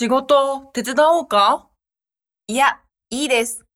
仕事手伝おうか？いや、いいです。